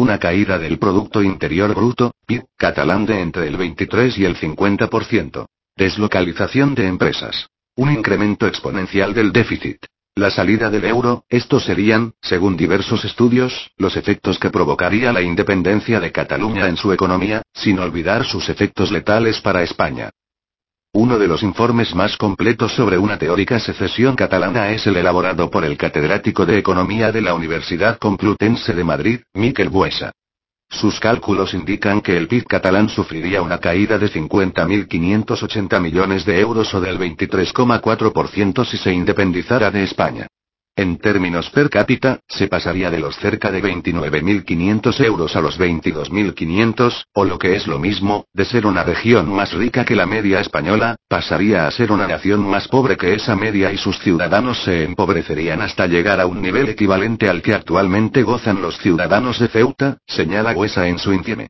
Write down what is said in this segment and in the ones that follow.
Una caída del Producto Interior Bruto, PIB, catalán de entre el 23 y el 50%. Deslocalización de empresas. Un incremento exponencial del déficit. La salida del euro, estos serían, según diversos estudios, los efectos que provocaría la independencia de Cataluña en su economía, sin olvidar sus efectos letales para España. Uno de los informes más completos sobre una teórica secesión catalana es el elaborado por el catedrático de Economía de la Universidad Complutense de Madrid, Miquel Buesa. Sus cálculos indican que el PIB catalán sufriría una caída de 50.580 millones de euros o del 23,4% si se independizara de España. En términos per cápita, se pasaría de los cerca de 29.500 euros a los 22.500, o lo que es lo mismo, de ser una región más rica que la media española, pasaría a ser una nación más pobre que esa media y sus ciudadanos se empobrecerían hasta llegar a un nivel equivalente al que actualmente gozan los ciudadanos de Ceuta, señala Huesa en su infieme.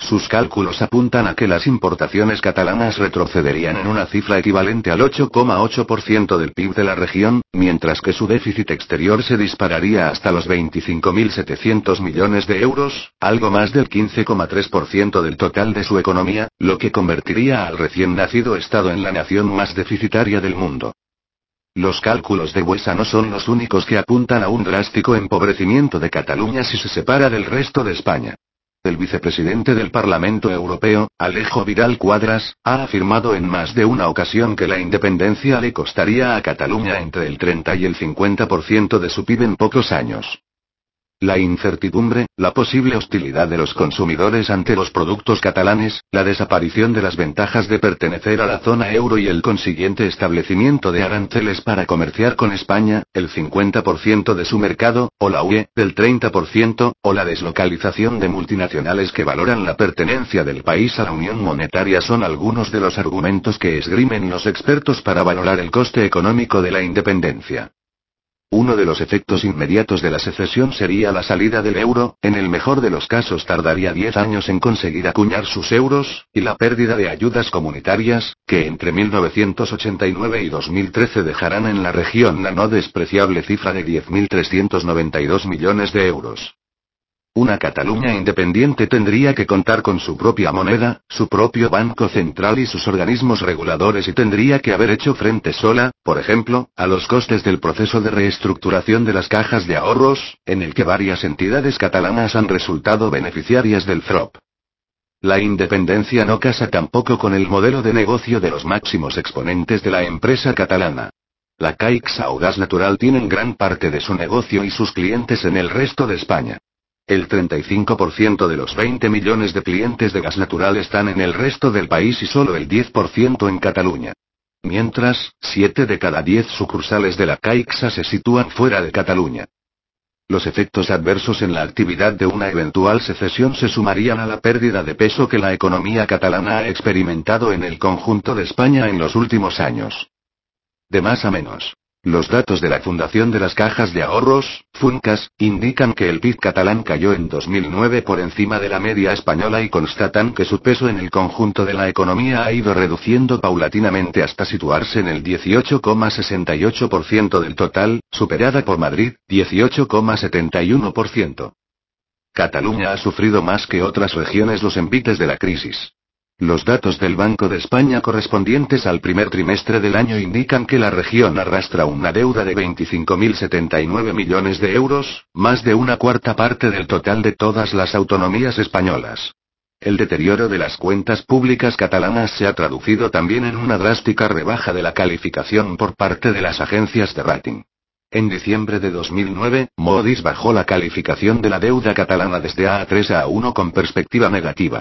Sus cálculos apuntan a que las importaciones catalanas retrocederían en una cifra equivalente al 8,8% del PIB de la región, mientras que su déficit exterior se dispararía hasta los 25.700 millones de euros, algo más del 15,3% del total de su economía, lo que convertiría al recién nacido Estado en la nación más deficitaria del mundo. Los cálculos de Huesa no son los únicos que apuntan a un drástico empobrecimiento de Cataluña si se separa del resto de España. El vicepresidente del Parlamento Europeo, Alejo Vidal Cuadras, ha afirmado en más de una ocasión que la independencia le costaría a Cataluña entre el 30 y el 50% de su PIB en pocos años. La incertidumbre, la posible hostilidad de los consumidores ante los productos catalanes, la desaparición de las ventajas de pertenecer a la zona euro y el consiguiente establecimiento de aranceles para comerciar con España, el 50% de su mercado, o la UE, del 30%, o la deslocalización de multinacionales que valoran la pertenencia del país a la Unión Monetaria son algunos de los argumentos que esgrimen los expertos para valorar el coste económico de la independencia. Uno de los efectos inmediatos de la secesión sería la salida del euro, en el mejor de los casos tardaría 10 años en conseguir acuñar sus euros, y la pérdida de ayudas comunitarias, que entre 1989 y 2013 dejarán en la región la no despreciable cifra de 10.392 millones de euros. Una Cataluña independiente tendría que contar con su propia moneda, su propio banco central y sus organismos reguladores y tendría que haber hecho frente sola, por ejemplo, a los costes del proceso de reestructuración de las cajas de ahorros, en el que varias entidades catalanas han resultado beneficiarias del FROP. La independencia no casa tampoco con el modelo de negocio de los máximos exponentes de la empresa catalana. La Caixa o Gas Natural tienen gran parte de su negocio y sus clientes en el resto de España. El 35% de los 20 millones de clientes de gas natural están en el resto del país y solo el 10% en Cataluña. Mientras, 7 de cada 10 sucursales de la Caixa se sitúan fuera de Cataluña. Los efectos adversos en la actividad de una eventual secesión se sumarían a la pérdida de peso que la economía catalana ha experimentado en el conjunto de España en los últimos años. De más a menos. Los datos de la Fundación de las Cajas de Ahorros, FUNCAS, indican que el PIB catalán cayó en 2009 por encima de la media española y constatan que su peso en el conjunto de la economía ha ido reduciendo paulatinamente hasta situarse en el 18,68% del total, superada por Madrid, 18,71%. Cataluña ha sufrido más que otras regiones los envites de la crisis. Los datos del Banco de España correspondientes al primer trimestre del año indican que la región arrastra una deuda de 25.079 millones de euros, más de una cuarta parte del total de todas las autonomías españolas. El deterioro de las cuentas públicas catalanas se ha traducido también en una drástica rebaja de la calificación por parte de las agencias de rating. En diciembre de 2009, Moody's bajó la calificación de la deuda catalana desde A3 a 1 con perspectiva negativa.